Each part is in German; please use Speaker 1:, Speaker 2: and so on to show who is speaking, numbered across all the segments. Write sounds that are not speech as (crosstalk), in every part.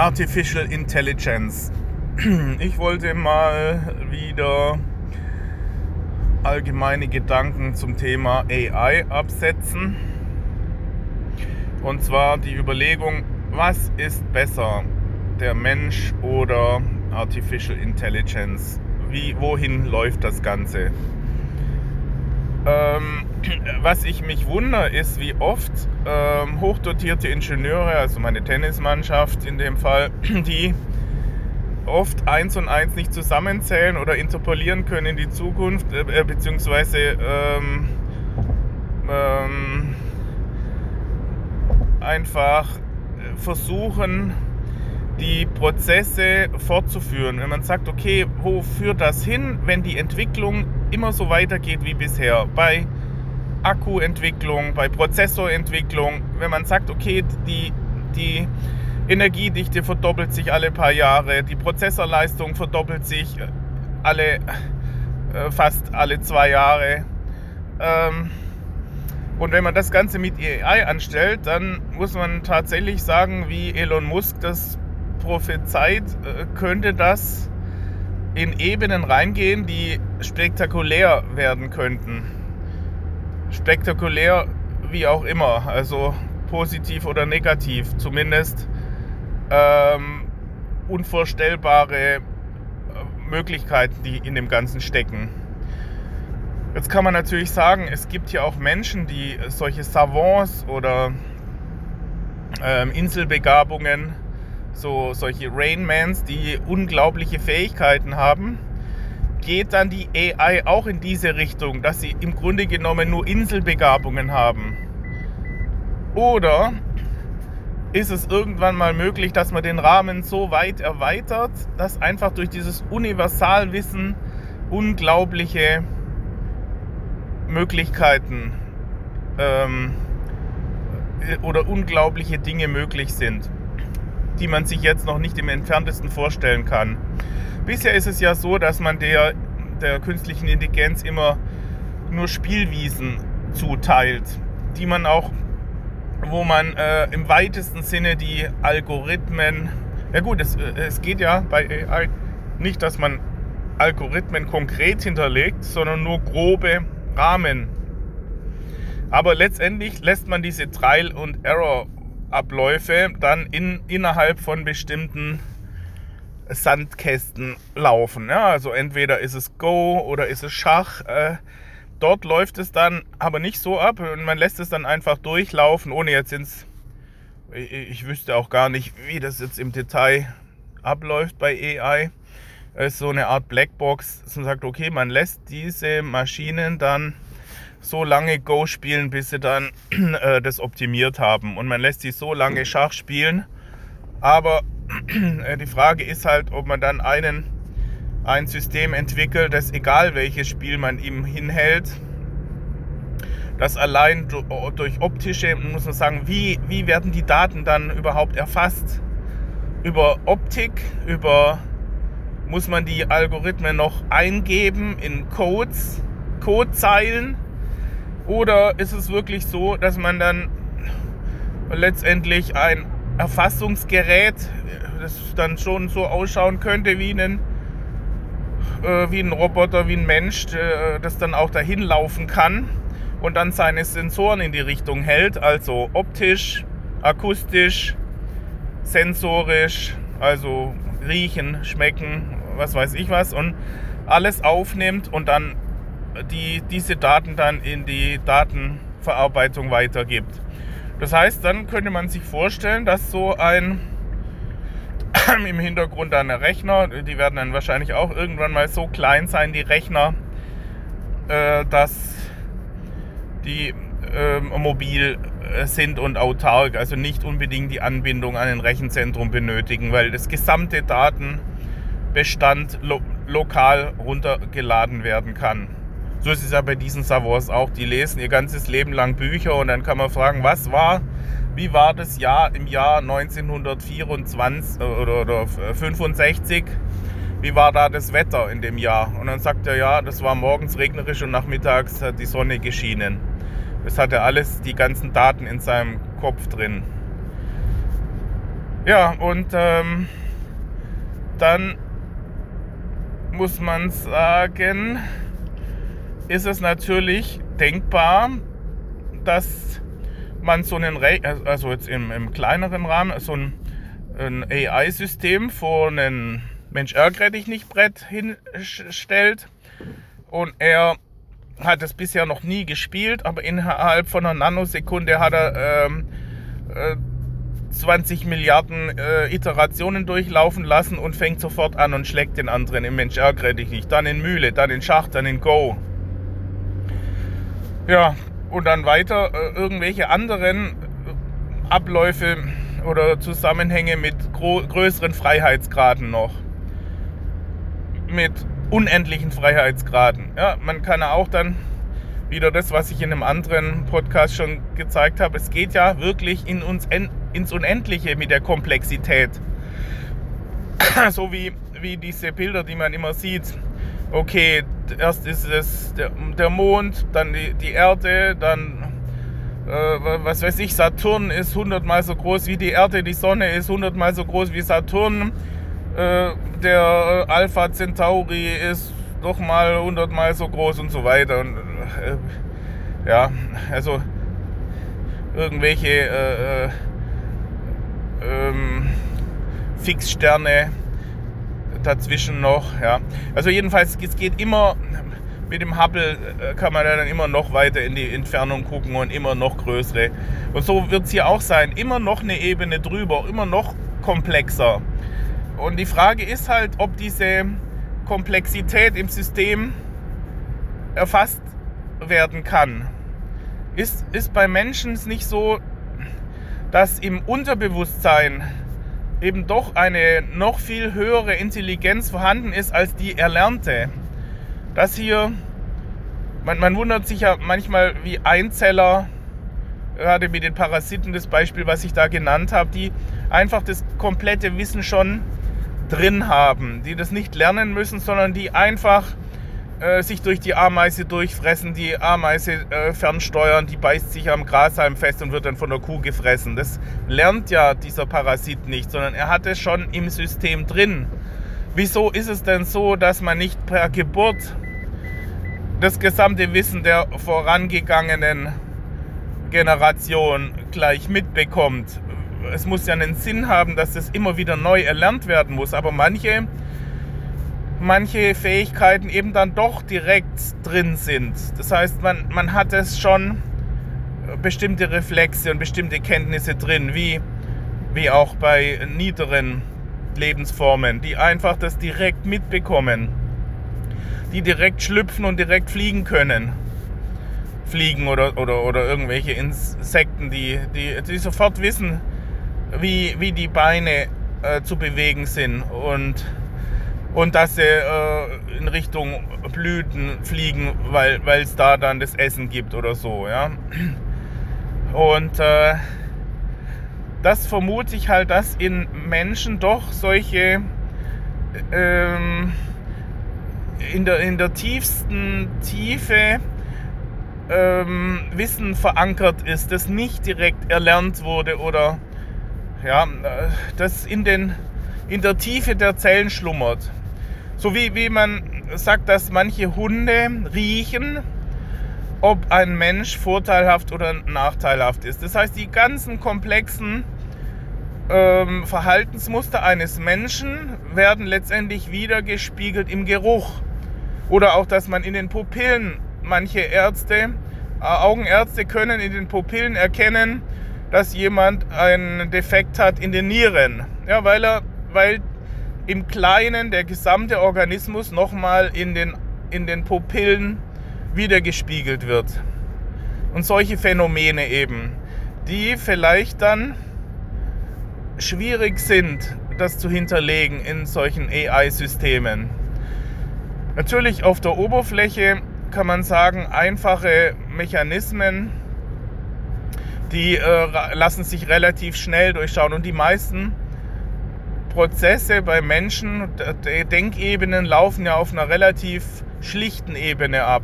Speaker 1: Artificial Intelligence. (clears throat) Ich wollte mal wieder allgemeine Gedanken zum Thema AI absetzen. Und zwar die Überlegung, was ist besser, der Mensch oder Artificial Intelligence? Wie, wohin läuft das Ganze? Ähm, was ich mich wundere, ist, wie oft ähm, hochdotierte Ingenieure, also meine Tennismannschaft in dem Fall, (clears throat) die oft eins und eins nicht zusammenzählen oder interpolieren können in die Zukunft, äh, beziehungsweise ähm, ähm, einfach versuchen, die Prozesse fortzuführen. Wenn man sagt, okay, wo führt das hin, wenn die Entwicklung immer so weitergeht wie bisher? Bei Akkuentwicklung, bei Prozessorentwicklung, wenn man sagt, okay, die, die Energiedichte verdoppelt sich alle paar Jahre, die Prozessorleistung verdoppelt sich alle, äh, fast alle zwei Jahre. Ähm, und wenn man das Ganze mit AI anstellt, dann muss man tatsächlich sagen, wie Elon Musk das prophezeit, äh, könnte das in Ebenen reingehen, die spektakulär werden könnten spektakulär wie auch immer, also positiv oder negativ, zumindest ähm, unvorstellbare äh, Möglichkeiten, die in dem Ganzen stecken. Jetzt kann man natürlich sagen, es gibt ja auch Menschen, die solche Savants oder ähm, Inselbegabungen, so solche Rainmans, die unglaubliche Fähigkeiten haben geht dann die AI auch in diese Richtung, dass sie im Grunde genommen nur Inselbegabungen haben? Oder ist es irgendwann mal möglich, dass man den Rahmen so weit erweitert, dass einfach durch dieses Universalwissen unglaubliche Möglichkeiten ähm, oder unglaubliche Dinge möglich sind, die man sich jetzt noch nicht im entferntesten vorstellen kann. Bisher ist es ja so, dass man der, der künstlichen Intelligenz immer nur Spielwiesen zuteilt, die man auch, wo man äh, im weitesten Sinne die Algorithmen, ja gut, es, äh, es geht ja bei AI nicht, dass man Algorithmen konkret hinterlegt, sondern nur grobe Rahmen. Aber letztendlich lässt man diese Trial- und Error-Abläufe dann in, innerhalb von bestimmten Sandkästen laufen. Ja, also entweder ist es Go oder ist es Schach. Äh, dort läuft es dann aber nicht so ab und man lässt es dann einfach durchlaufen, ohne jetzt ins... Ich, ich wüsste auch gar nicht, wie das jetzt im Detail abläuft bei AI. Es ist so eine Art Blackbox, dass man sagt, okay, man lässt diese Maschinen dann so lange Go spielen, bis sie dann (clears throat) äh, das optimiert haben. Und man lässt sie so lange Schach spielen, aber (clears throat) äh, die Frage ist halt, ob man dann einen, ein System entwickelt, das egal welches Spiel man ihm hinhält, das allein durch optische, muss man sagen, wie, wie werden die Daten dann überhaupt erfasst? Über Optik, über muss man die Algorithmen noch eingeben in Codes, Codezeilen? Oder ist es wirklich so, dass man dann letztendlich ein Erfassungsgerät, das dann schon so ausschauen könnte wie ein, äh, wie ein Roboter, wie ein Mensch, äh, das dann auch dahin laufen kann und dann seine Sensoren in die Richtung hält, also optisch, akustisch, sensorisch, also riechen, schmecken, was weiß ich was und alles aufnimmt und dann die, diese Daten dann in die Datenverarbeitung weitergibt. Das heißt, dann könnte man sich vorstellen, dass so ein (clears throat) im Hintergrund dann Rechner, die werden dann wahrscheinlich auch irgendwann mal so klein sein, die Rechner, äh, dass die äh, mobil äh, sind und autark, also nicht unbedingt die Anbindung an ein Rechenzentrum benötigen, weil das gesamte Datenbestand lo lokal runtergeladen werden kann. So ist es ja bei diesen Savants auch. Die lesen ihr ganzes Leben lang Bücher und dann kann man fragen, was war, wie war das Jahr im Jahr 1924 oder, oder 65? Wie war da das Wetter in dem Jahr? Und dann sagt er, ja, das war morgens regnerisch und nachmittags hat die Sonne geschienen. Das hat er alles, die ganzen Daten in seinem Kopf drin. Ja, und ähm, dann muss man sagen, ist es natürlich denkbar, dass man so einen, Re also jetzt im, im kleineren Rahmen, so ein, ein AI-System vor einen Mensch ärgere dich nicht Brett hinstellt und er hat es bisher noch nie gespielt, aber innerhalb von einer Nanosekunde hat er ähm, äh, 20 Milliarden äh, Iterationen durchlaufen lassen und fängt sofort an und schlägt den anderen im Mensch ärgere dich nicht. Dann in Mühle, dann in Schach, dann in Go. Ja, und dann weiter äh, irgendwelche anderen äh, Abläufe oder Zusammenhänge mit größeren Freiheitsgraden noch. Mit unendlichen Freiheitsgraden. Ja, man kann auch dann wieder das, was ich in einem anderen Podcast schon gezeigt habe. Es geht ja wirklich in uns ins Unendliche mit der Komplexität. (clears throat) so wie, wie diese Bilder, die man immer sieht. Okay, erst ist es der, der Mond, dann die, die Erde, dann äh, was weiß ich, Saturn ist hundertmal so groß wie die Erde, die Sonne ist hundertmal so groß wie Saturn, äh, der äh, Alpha Centauri ist doch mal hundertmal so groß und so weiter. Und, äh, ja, also irgendwelche äh, äh, ähm, Fixsterne dazwischen noch. Ja. Also jedenfalls, es geht immer, mit dem Hubble äh, kann man dann immer noch weiter in die Entfernung gucken und immer noch größere. Und so wird es hier auch sein. Immer noch eine Ebene drüber, immer noch komplexer. Und die Frage ist halt, ob diese Komplexität im System erfasst werden kann. Ist, ist bei Menschen nicht so, dass im Unterbewusstsein eben doch eine noch viel höhere Intelligenz vorhanden ist als die erlernte. Das hier, man, man wundert sich ja manchmal, wie Einzeller, gerade mit den Parasiten, das Beispiel, was ich da genannt habe, die einfach das komplette Wissen schon drin haben, die das nicht lernen müssen, sondern die einfach äh, sich durch die Ameise durchfressen, die Ameise äh, fernsteuern, die beißt sich am Grashalm fest und wird dann von der Kuh gefressen. Das lernt ja dieser Parasit nicht, sondern er hat es schon im System drin. Wieso ist es denn so, dass man nicht per Geburt das gesamte Wissen der vorangegangenen Generation gleich mitbekommt? Es muss ja einen Sinn haben, dass das immer wieder neu erlernt werden muss. Aber manche manche Fähigkeiten eben dann doch direkt drin sind. Das heißt, man, man hat es schon äh, bestimmte Reflexe und bestimmte Kenntnisse drin, wie, wie auch bei niederen Lebensformen, die einfach das direkt mitbekommen, die direkt schlüpfen und direkt fliegen können. Fliegen oder, oder, oder irgendwelche Insekten, die, die, die sofort wissen, wie, wie die Beine äh, zu bewegen sind und und dass sie äh, in Richtung Blüten fliegen, weil es da dann das Essen gibt oder so. Ja? Und äh, das vermute ich halt, dass in Menschen doch solche ähm, in, der, in der tiefsten Tiefe ähm, Wissen verankert ist, das nicht direkt erlernt wurde oder ja, das in, den, in der Tiefe der Zellen schlummert. So wie, wie man sagt, dass manche Hunde riechen, ob ein Mensch vorteilhaft oder nachteilhaft ist. Das heißt, die ganzen komplexen ähm, Verhaltensmuster eines Menschen werden letztendlich wieder gespiegelt im Geruch. Oder auch, dass man in den Pupillen, manche Ärzte, äh, Augenärzte können in den Pupillen erkennen, dass jemand einen Defekt hat in den Nieren. Ja, weil, er, weil im Kleinen der gesamte Organismus nochmal in den, in den Pupillen wiedergespiegelt wird. Und solche Phänomene eben, die vielleicht dann schwierig sind, das zu hinterlegen in solchen AI-Systemen. Natürlich auf der Oberfläche kann man sagen, einfache Mechanismen, die äh, lassen sich relativ schnell durchschauen und die meisten Prozesse bei Menschen, Denkebenen laufen ja auf einer relativ schlichten Ebene ab.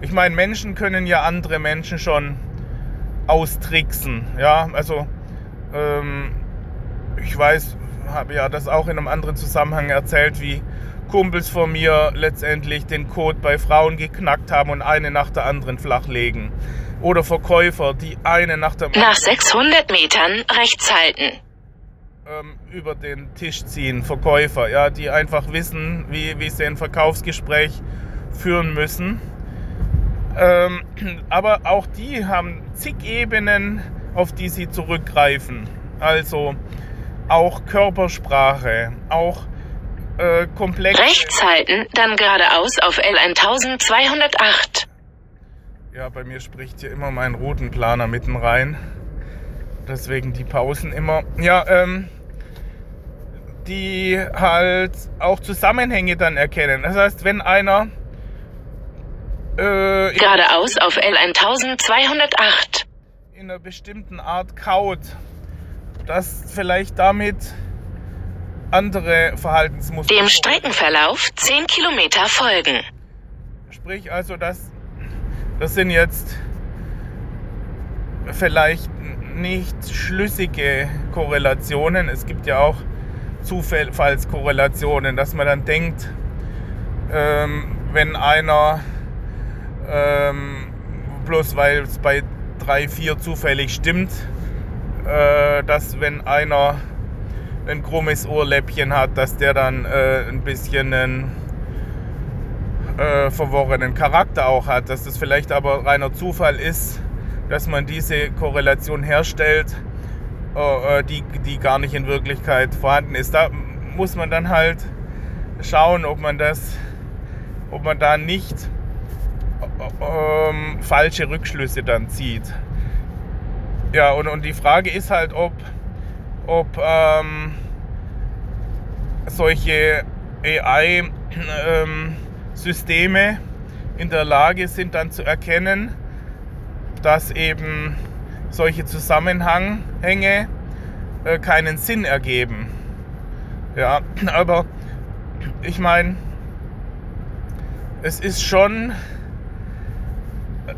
Speaker 1: Ich meine, Menschen können ja andere Menschen schon austricksen. Ja, also ähm, ich weiß, habe ja das auch in einem anderen Zusammenhang erzählt, wie Kumpels von mir letztendlich den Code bei Frauen geknackt haben und eine nach der anderen flachlegen. Oder Verkäufer, die eine nach der
Speaker 2: Nach 600 Metern rechts halten.
Speaker 1: Ähm, über den Tisch ziehen. Verkäufer, ja, die einfach wissen, wie, wie sie ein Verkaufsgespräch führen müssen. Ähm, aber auch die haben zig Ebenen, auf die sie zurückgreifen. Also auch Körpersprache, auch äh, komplexe.
Speaker 2: Rechts halten, dann geradeaus auf L 1208.
Speaker 1: Ja, bei mir spricht hier immer mein Routenplaner mitten rein. Deswegen die Pausen immer. Ja, ähm, die halt auch Zusammenhänge dann erkennen. Das heißt, wenn einer äh,
Speaker 2: Geradeaus auf L 1208.
Speaker 1: in einer bestimmten Art kaut, dass vielleicht damit andere Verhaltensmuster.
Speaker 2: Dem Streckenverlauf 10 Kilometer folgen.
Speaker 1: Sprich also, das, das sind jetzt vielleicht nicht schlüssige Korrelationen. Es gibt ja auch Zufallskorrelationen, dass man dann denkt, ähm, wenn einer ähm, bloß weil es bei 3, 4 zufällig stimmt, äh, dass wenn einer ein krummes Ohrläppchen hat, dass der dann äh, ein bisschen einen äh, verworrenen Charakter auch hat, dass das vielleicht aber reiner Zufall ist, dass man diese Korrelation herstellt, die, die gar nicht in Wirklichkeit vorhanden ist. Da muss man dann halt schauen, ob man das, ob man da nicht ähm, falsche Rückschlüsse dann zieht. Ja, und, und die Frage ist halt, ob, ob ähm, solche AI-Systeme in der Lage sind dann zu erkennen, dass eben solche Zusammenhänge äh, keinen Sinn ergeben. Ja, aber ich meine, es ist schon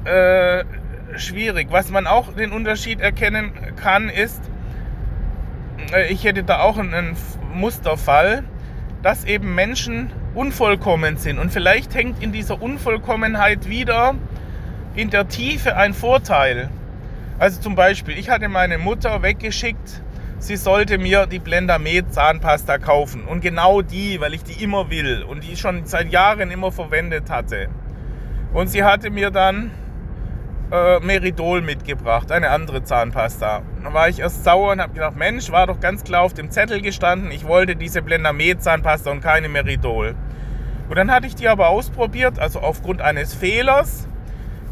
Speaker 1: äh, schwierig. Was man auch den Unterschied erkennen kann, ist, äh, ich hätte da auch einen Musterfall, dass eben Menschen unvollkommen sind. Und vielleicht hängt in dieser Unvollkommenheit wieder in der Tiefe ein Vorteil. Also zum Beispiel, ich hatte meine Mutter weggeschickt, sie sollte mir die Blendamed Zahnpasta kaufen. Und genau die, weil ich die immer will und die schon seit Jahren immer verwendet hatte. Und sie hatte mir dann äh, Meridol mitgebracht, eine andere Zahnpasta. Da war ich erst sauer und habe gedacht, Mensch, war doch ganz klar auf dem Zettel gestanden, ich wollte diese Blendamed Zahnpasta und keine Meridol. Und dann hatte ich die aber ausprobiert, also aufgrund eines Fehlers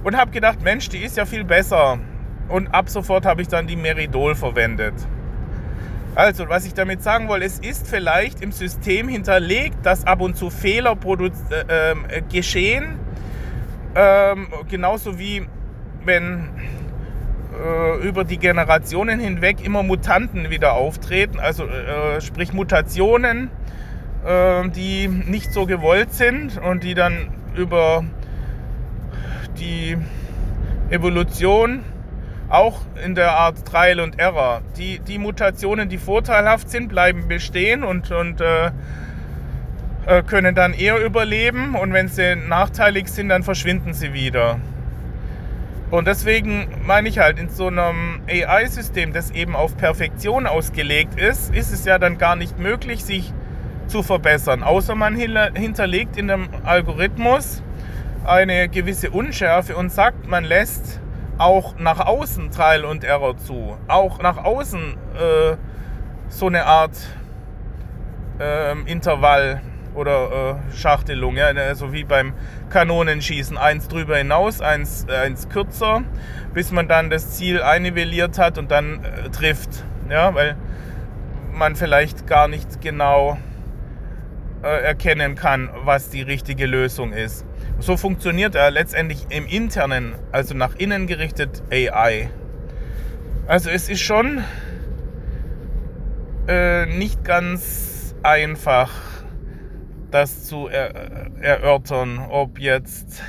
Speaker 1: und habe gedacht, Mensch, die ist ja viel besser. Und ab sofort habe ich dann die Meridol verwendet. Also, was ich damit sagen wollte, es ist vielleicht im System hinterlegt, dass ab und zu Fehler äh, äh, geschehen. Ähm, genauso wie wenn äh, über die Generationen hinweg immer Mutanten wieder auftreten, also äh, sprich Mutationen, äh, die nicht so gewollt sind und die dann über die Evolution auch in der Art Trial und Error. Die, die Mutationen, die vorteilhaft sind, bleiben bestehen und, und äh, äh können dann eher überleben und wenn sie nachteilig sind, dann verschwinden sie wieder. Und deswegen meine ich halt, in so einem AI-System, das eben auf Perfektion ausgelegt ist, ist es ja dann gar nicht möglich, sich zu verbessern, außer man hinterlegt in dem Algorithmus eine gewisse Unschärfe und sagt, man lässt auch nach außen Trial und Error zu. Auch nach außen äh, so eine Art äh, Intervall oder äh, Schachtelung, ja, also wie beim Kanonenschießen, eins drüber hinaus, eins, äh, eins kürzer, bis man dann das Ziel einnivelliert hat und dann äh, trifft, ja, weil man vielleicht gar nicht genau äh, erkennen kann, was die richtige Lösung ist. So funktioniert er letztendlich im internen, also nach innen gerichtet AI. Also es ist schon äh, nicht ganz einfach, das zu er erörtern, ob jetzt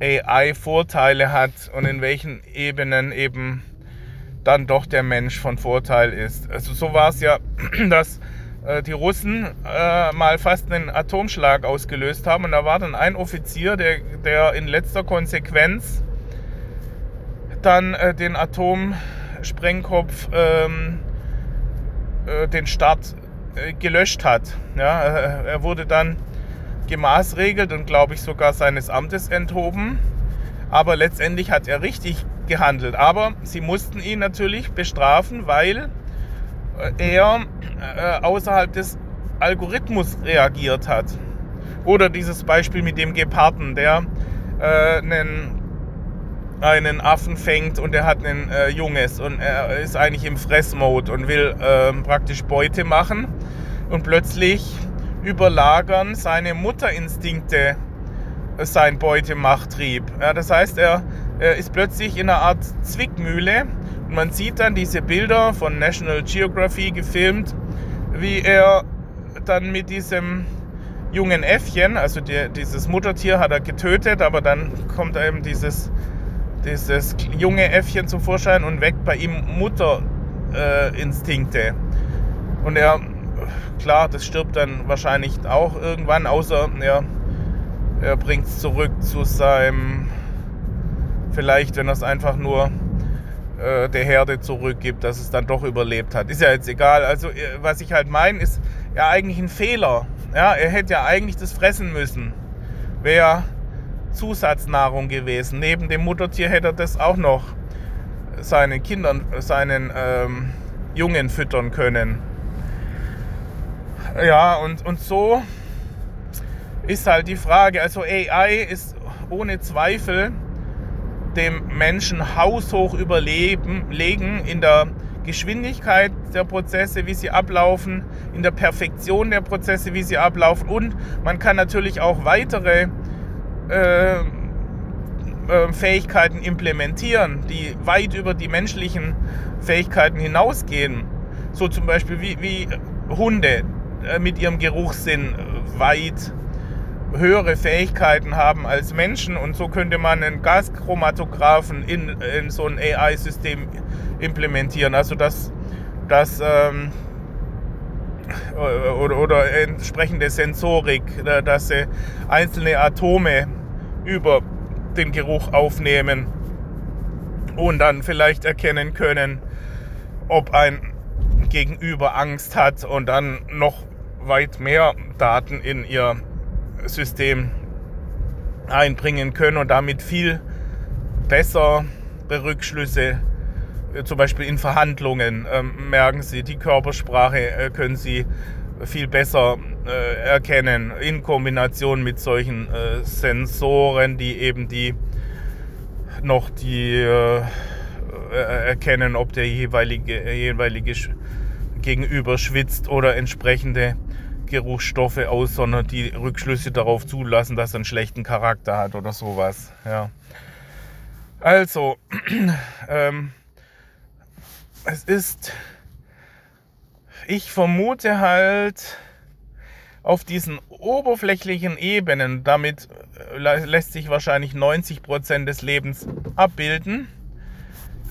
Speaker 1: AI Vorteile hat und in welchen Ebenen eben dann doch der Mensch von Vorteil ist. Also so war es ja, (clears throat) dass die Russen äh, mal fast einen Atomschlag ausgelöst haben und da war dann ein Offizier, der, der in letzter Konsequenz dann äh, den Atomsprengkopf, ähm, äh, den Start äh, gelöscht hat. Ja, er wurde dann gemaßregelt und glaube ich sogar seines Amtes enthoben. Aber letztendlich hat er richtig gehandelt. Aber sie mussten ihn natürlich bestrafen, weil er äh, außerhalb des Algorithmus reagiert hat. Oder dieses Beispiel mit dem Geparden, der äh, einen, einen Affen fängt und er hat ein äh, Junges und er ist eigentlich im Fressmode und will äh, praktisch Beute machen und plötzlich überlagern seine Mutterinstinkte sein Beutemachtrieb. Ja, das heißt, er, er ist plötzlich in einer Art Zwickmühle man sieht dann diese Bilder von National Geography gefilmt, wie er dann mit diesem jungen Äffchen, also die, dieses Muttertier hat er getötet, aber dann kommt eben dieses, dieses junge Äffchen zum Vorschein und weckt bei ihm Mutterinstinkte. Äh, und er, klar, das stirbt dann wahrscheinlich auch irgendwann, außer er, er bringt es zurück zu seinem, vielleicht wenn er es einfach nur äh, der Herde zurückgibt, dass es dann doch überlebt hat. Ist ja jetzt egal. Also äh, was ich halt meine, ist ja eigentlich ein Fehler. Ja, er hätte ja eigentlich das fressen müssen. Wäre Zusatznahrung gewesen. Neben dem Muttertier hätte er das auch noch seinen Kindern, seinen ähm, Jungen füttern können. Ja, und, und so ist halt die Frage. Also AI ist ohne Zweifel dem Menschen haushoch überlegen in der Geschwindigkeit der Prozesse, wie sie ablaufen, in der Perfektion der Prozesse, wie sie ablaufen. Und man kann natürlich auch weitere äh, äh, Fähigkeiten implementieren, die weit über die menschlichen Fähigkeiten hinausgehen. So zum Beispiel wie, wie Hunde äh, mit ihrem Geruchssinn weit höhere Fähigkeiten haben als Menschen und so könnte man einen Gaschromatographen in, in so ein AI-System implementieren. Also dass, dass ähm, oder, oder entsprechende Sensorik, äh, dass sie einzelne Atome über den Geruch aufnehmen und dann vielleicht erkennen können, ob ein Gegenüber Angst hat und dann noch weit mehr Daten in ihr System einbringen können und damit viel besser Rückschlüsse, äh, zum Beispiel in Verhandlungen, ähm, merken Sie, die Körpersprache äh, können Sie viel besser äh, erkennen in Kombination mit solchen Sensoren, die eben die noch die erkennen, ob der jeweilige, jeweilige Gegenüber schwitzt oder entsprechende Geruchsstoffe aus, sondern die Rückschlüsse darauf zulassen, dass er einen schlechten Charakter hat oder sowas. Ja. Also, (clears throat) ähm, es ist, ich vermute halt auf diesen oberflächlichen Ebenen, damit äh, lässt sich wahrscheinlich 90 Prozent des Lebens abbilden,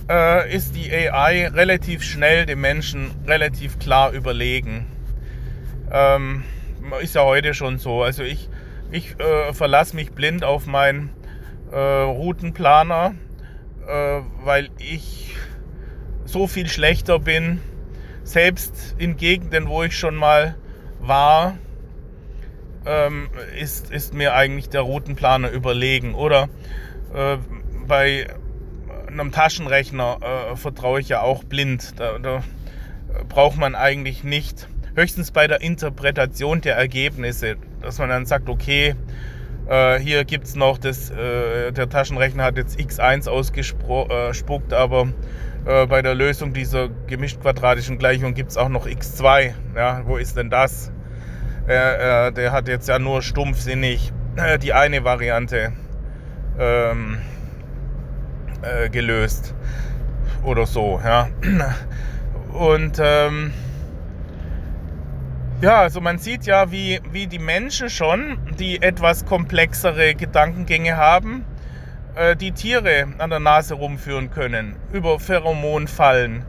Speaker 1: äh, ist die AI relativ schnell dem Menschen relativ klar überlegen. Ähm, ist ja heute schon so. Also ich, ich äh, verlasse mich blind auf meinen äh, Routenplaner, äh, weil ich so viel schlechter bin. Selbst in Gegenden, wo ich schon mal war, ähm, ist, ist mir eigentlich der Routenplaner überlegen. Oder äh, bei einem Taschenrechner äh, vertraue ich ja auch blind. Da, da braucht man eigentlich nicht höchstens bei der Interpretation der Ergebnisse, dass man dann sagt, okay, äh, hier gibt es noch das, äh, der Taschenrechner hat jetzt x1 ausgespuckt, äh, aber äh, bei der Lösung dieser gemischt-quadratischen Gleichung gibt es auch noch x2. Ja, wo ist denn das? Äh, der hat jetzt ja nur stumpfsinnig äh, die eine Variante ähm, gelöst oder so. Ja. Und ähm, ja, also man sieht ja, wie, wie die Menschen schon, die etwas komplexere Gedankengänge haben, äh, die Tiere an der Nase rumführen können, über Pheromonfallen,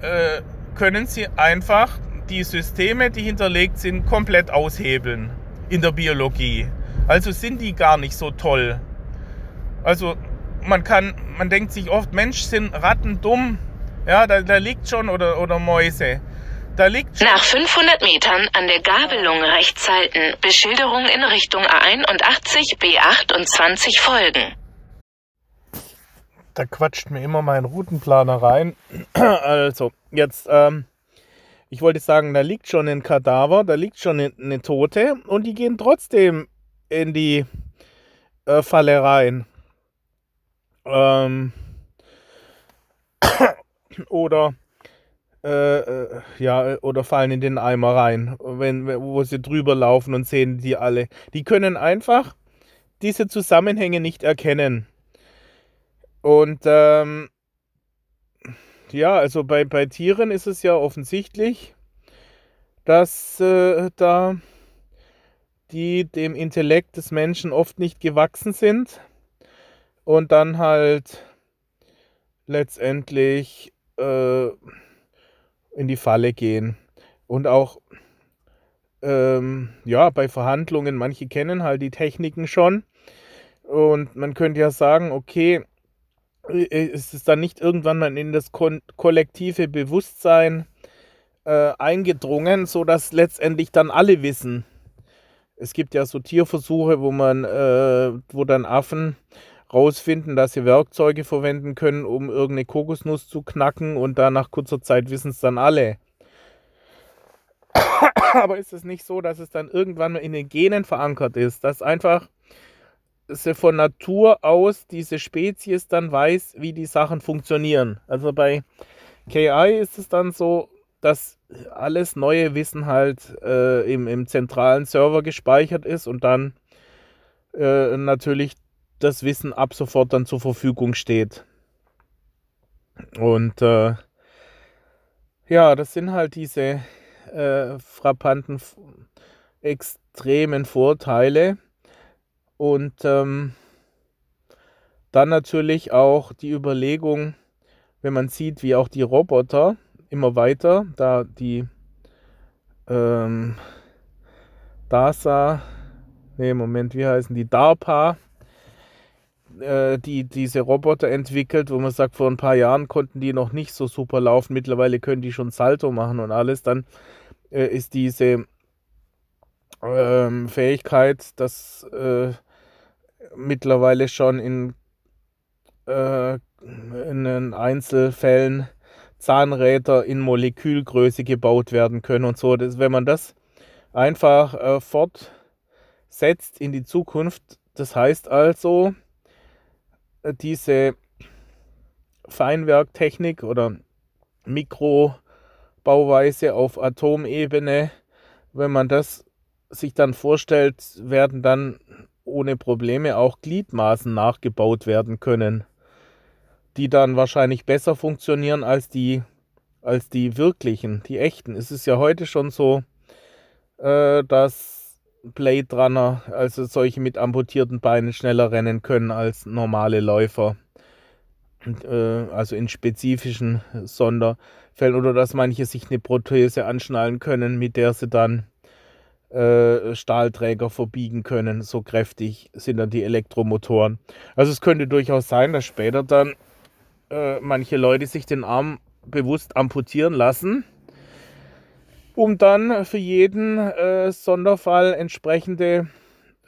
Speaker 1: äh, können sie einfach die Systeme, die hinterlegt sind, komplett aushebeln in der Biologie. Also sind die gar nicht so toll. Also man kann, man denkt sich oft, Mensch, sind Ratten dumm. Ja, da, da liegt schon, oder, oder Mäuse. Da liegt.
Speaker 2: Nach 500 Metern an der Gabelung rechts halten. Beschilderung in Richtung A81 B28 folgen.
Speaker 1: Da quatscht mir immer mein Routenplaner rein. (clears throat) Also, jetzt, ähm, ich wollte sagen, da liegt schon ein Kadaver, da liegt schon eine Tote und die gehen trotzdem in die äh, Falle rein. Ähm, (clears throat) oder äh, äh, ja, oder fallen in den Eimer rein, wenn, wo sie drüber laufen und sehen die alle. Die können einfach diese Zusammenhänge nicht erkennen. Und ähm, ja, also bei, bei Tieren ist es ja offensichtlich, dass äh, da die dem Intellekt des Menschen oft nicht gewachsen sind und dann halt letztendlich äh, in die Falle gehen. Und auch ähm, ja, bei Verhandlungen, manche kennen halt die Techniken schon. Und man könnte ja sagen, okay, ist es dann nicht irgendwann mal in das kollektive Bewusstsein äh, eingedrungen, sodass letztendlich dann alle wissen. Es gibt ja so Tierversuche, wo man, äh, wo dann Affen rausfinden, dass sie Werkzeuge verwenden können, um irgendeine Kokosnuss zu knacken und dann nach kurzer Zeit wissen es dann alle. (coughs) Aber ist es nicht so, dass es dann irgendwann mal in den Genen verankert ist, dass einfach sie von Natur aus diese Spezies dann weiß, wie die Sachen funktionieren. Also bei KI ist es dann so, dass alles neue Wissen halt äh, im, im zentralen Server gespeichert ist und dann äh, natürlich das Wissen ab sofort dann zur Verfügung steht. Und äh, ja, das sind halt diese äh, frappanten, extremen Vorteile. Und ähm, dann natürlich auch die Überlegung, wenn man sieht, wie auch die Roboter immer weiter, da die ähm, DASA, nee, Moment, wie heißen die? DARPA, äh, die diese Roboter entwickelt, wo man sagt, vor ein paar Jahren konnten die noch nicht so super laufen, mittlerweile können die schon Salto machen und alles, dann äh, ist diese ähm, Fähigkeit, dass äh, mittlerweile schon in, äh, in Einzelfällen Zahnräder in Molekülgröße gebaut werden können und so. Das, wenn man das einfach äh, fortsetzt in die Zukunft, das heißt also, diese Feinwerktechnik oder Mikrobauweise auf Atomebene, wenn man das sich dann vorstellt, werden dann ohne Probleme auch Gliedmaßen nachgebaut werden können, die dann wahrscheinlich besser funktionieren als die, als die wirklichen, die echten. Es ist ja heute schon so, äh, dass Blade Runner, also solche mit amputierten Beinen, schneller rennen können als normale Läufer. Und, äh, also in spezifischen Sonderfällen oder dass manche sich eine Prothese anschnallen können, mit der sie dann äh, Stahlträger verbiegen können. So kräftig sind dann die Elektromotoren. Also es könnte durchaus sein, dass später dann äh, manche Leute sich den Arm bewusst amputieren lassen, um dann für jeden äh, Sonderfall entsprechende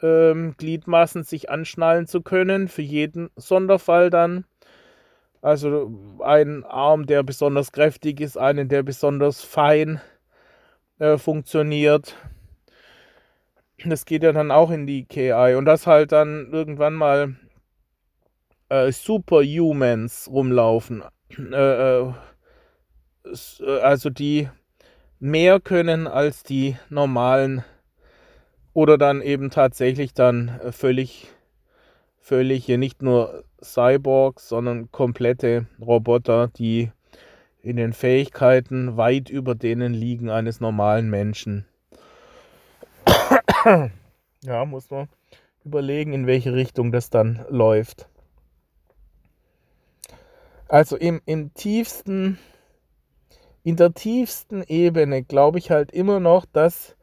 Speaker 1: ähm, Gliedmaßen sich anschnallen zu können. Für jeden Sonderfall dann. Also ein Arm, der besonders kräftig ist, einen, der besonders fein äh, funktioniert das geht ja dann auch in die KI und das halt dann irgendwann mal äh, Superhumans rumlaufen. Äh, äh, also die mehr können als die normalen oder dann eben tatsächlich dann äh, völlig völlig hier nicht nur Cyborgs, sondern komplette Roboter, die in den Fähigkeiten weit über denen liegen eines normalen Menschen (coughs) ja, muss man überlegen, in welche Richtung das dann läuft. Also im, im tiefsten, in der tiefsten Ebene glaube ich halt immer noch, dass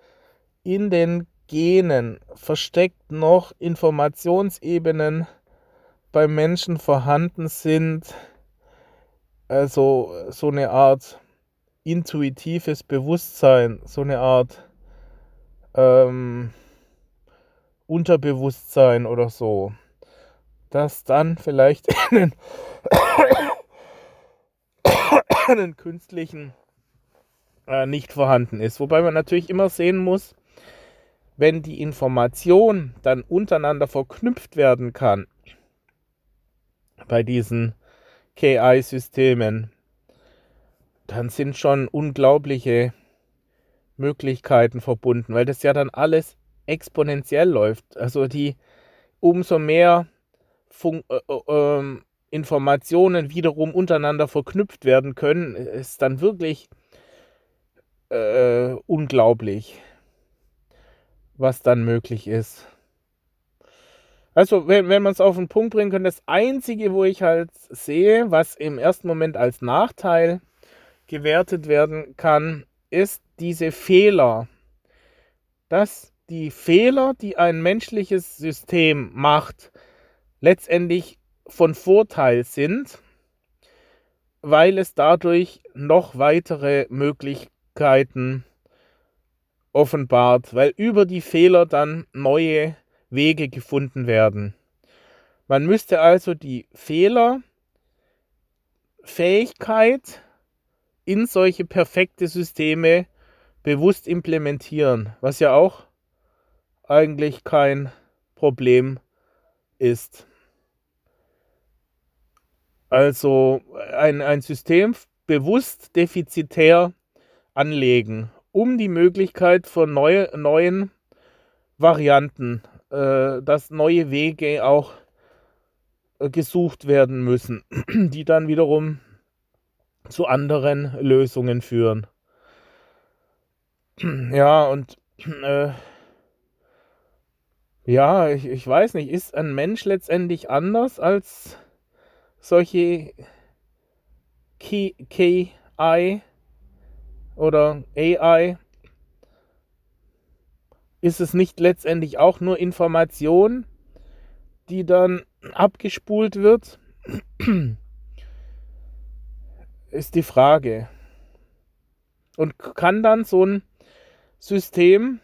Speaker 1: in den Genen versteckt noch Informationsebenen beim Menschen vorhanden sind, also so eine Art intuitives Bewusstsein, so eine Art ähm, Unterbewusstsein oder so, das dann vielleicht (coughs) einen, einen künstlichen äh, nicht vorhanden ist. Wobei man natürlich immer sehen muss, wenn die Information dann untereinander verknüpft werden kann bei diesen KI-Systemen, dann sind schon unglaubliche Möglichkeiten verbunden, weil das ja dann alles exponentiell läuft. Also die umso mehr Fun äh, äh, ähm, Informationen wiederum untereinander verknüpft werden können, ist dann wirklich äh, unglaublich, was dann möglich ist. Also, wenn, wenn man es auf den Punkt bringen kann, das Einzige, wo ich halt sehe, was im ersten Moment als Nachteil gewertet werden kann, ist diese Fehler. Dass die Fehler, die ein menschliches System macht, letztendlich von Vorteil sind, weil es dadurch noch weitere Möglichkeiten offenbart, weil über die Fehler dann neue Wege gefunden werden. Man müsste also die Fehlerfähigkeit in solche perfekte Systeme bewusst implementieren, was ja auch eigentlich kein Problem ist. Also ein, ein System bewusst defizitär anlegen, um die Möglichkeit von neue, neuen Varianten, äh, dass neue Wege auch äh, gesucht werden müssen, (clears throat) die dann wiederum zu anderen Lösungen führen. (clears throat) Ja, und äh, ja, ich, ich weiß nicht, ist ein Mensch letztendlich anders als solche KI oder AI? Ist es nicht letztendlich auch nur Information, die dann abgespult wird? (clears throat) ist die Frage. Und kann dann so ein System,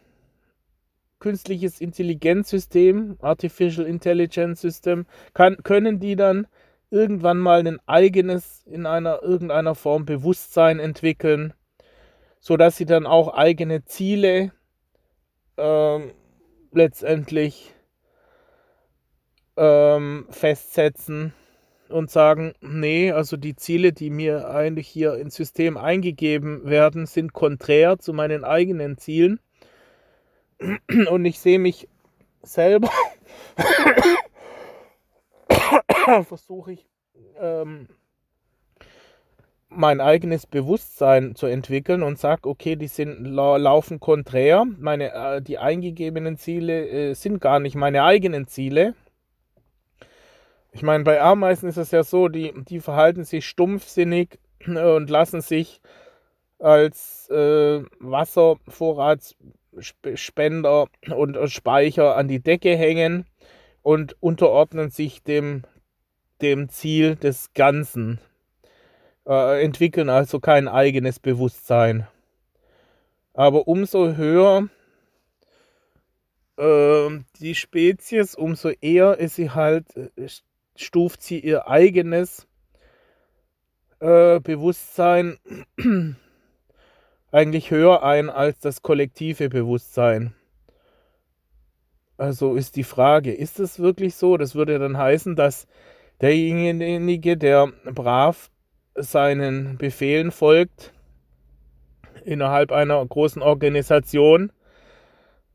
Speaker 1: künstliches Intelligenzsystem, Artificial Intelligence System, kann, können die dann irgendwann mal ein eigenes, in einer irgendeiner Form Bewusstsein entwickeln, sodass sie dann auch eigene Ziele ähm, letztendlich ähm, festsetzen und sagen, nee, also die Ziele, die mir eigentlich hier ins System eingegeben werden, sind konträr zu meinen eigenen Zielen. Und ich sehe mich selber, (coughs) versuche ich, ähm, mein eigenes Bewusstsein zu entwickeln und sage, okay, die sind laufen konträr, meine, äh, die eingegebenen Ziele äh, sind gar nicht meine eigenen Ziele, ich meine, bei Ameisen ist es ja so, die, die verhalten sich stumpfsinnig (coughs) und lassen sich als äh, Wasservorratsspender und Speicher an die Decke hängen und unterordnen sich dem, dem Ziel des Ganzen, äh, entwickeln also kein eigenes Bewusstsein. Aber umso höher äh, die Spezies, umso eher ist sie halt äh, stuft sie ihr eigenes äh, Bewusstsein (clears throat) eigentlich höher ein als das kollektive Bewusstsein. Also ist die Frage, ist es wirklich so? Das würde dann heißen, dass derjenige, der brav seinen Befehlen folgt, innerhalb einer großen Organisation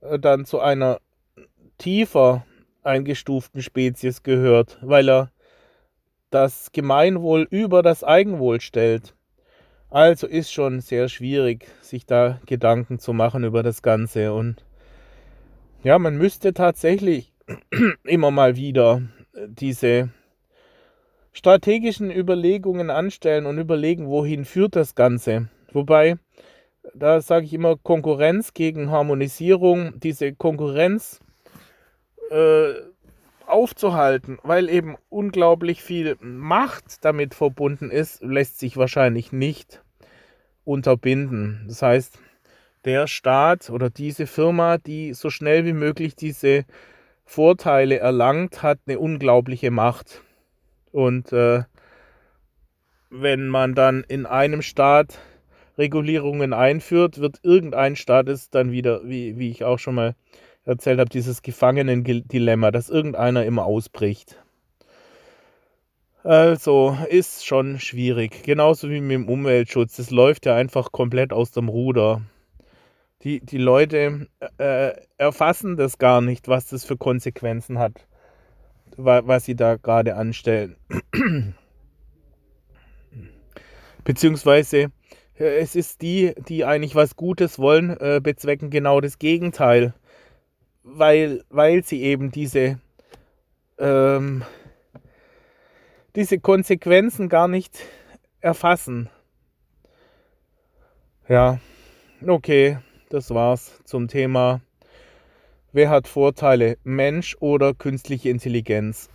Speaker 1: äh, dann zu einer tiefer eingestuften Spezies gehört, weil er das Gemeinwohl über das Eigenwohl stellt. Also ist schon sehr schwierig, sich da Gedanken zu machen über das Ganze. Und ja, man müsste tatsächlich (clears throat) immer mal wieder diese strategischen Überlegungen anstellen und überlegen, wohin führt das Ganze. Wobei, da sage ich immer Konkurrenz gegen Harmonisierung, diese Konkurrenz äh, aufzuhalten, weil eben unglaublich viel Macht damit verbunden ist, lässt sich wahrscheinlich nicht unterbinden. Das heißt, der Staat oder diese Firma, die so schnell wie möglich diese Vorteile erlangt, hat eine unglaubliche Macht. Und äh, wenn man dann in einem Staat Regulierungen einführt, wird irgendein Staat es dann wieder, wie, wie ich auch schon mal erzählt habe, dieses Gefangenen-Dilemma, dass irgendeiner immer ausbricht. Also ist schon schwierig. Genauso wie mit dem Umweltschutz. Das läuft ja einfach komplett aus dem Ruder. Die, die Leute äh, erfassen das gar nicht, was das für Konsequenzen hat, was sie da gerade anstellen. Beziehungsweise äh, es ist die, die eigentlich was Gutes wollen, äh, bezwecken genau das Gegenteil weil, weil sie eben diese, ähm, diese Konsequenzen gar nicht erfassen. Ja, okay, das war's zum Thema. Wer hat Vorteile, Mensch oder künstliche Intelligenz?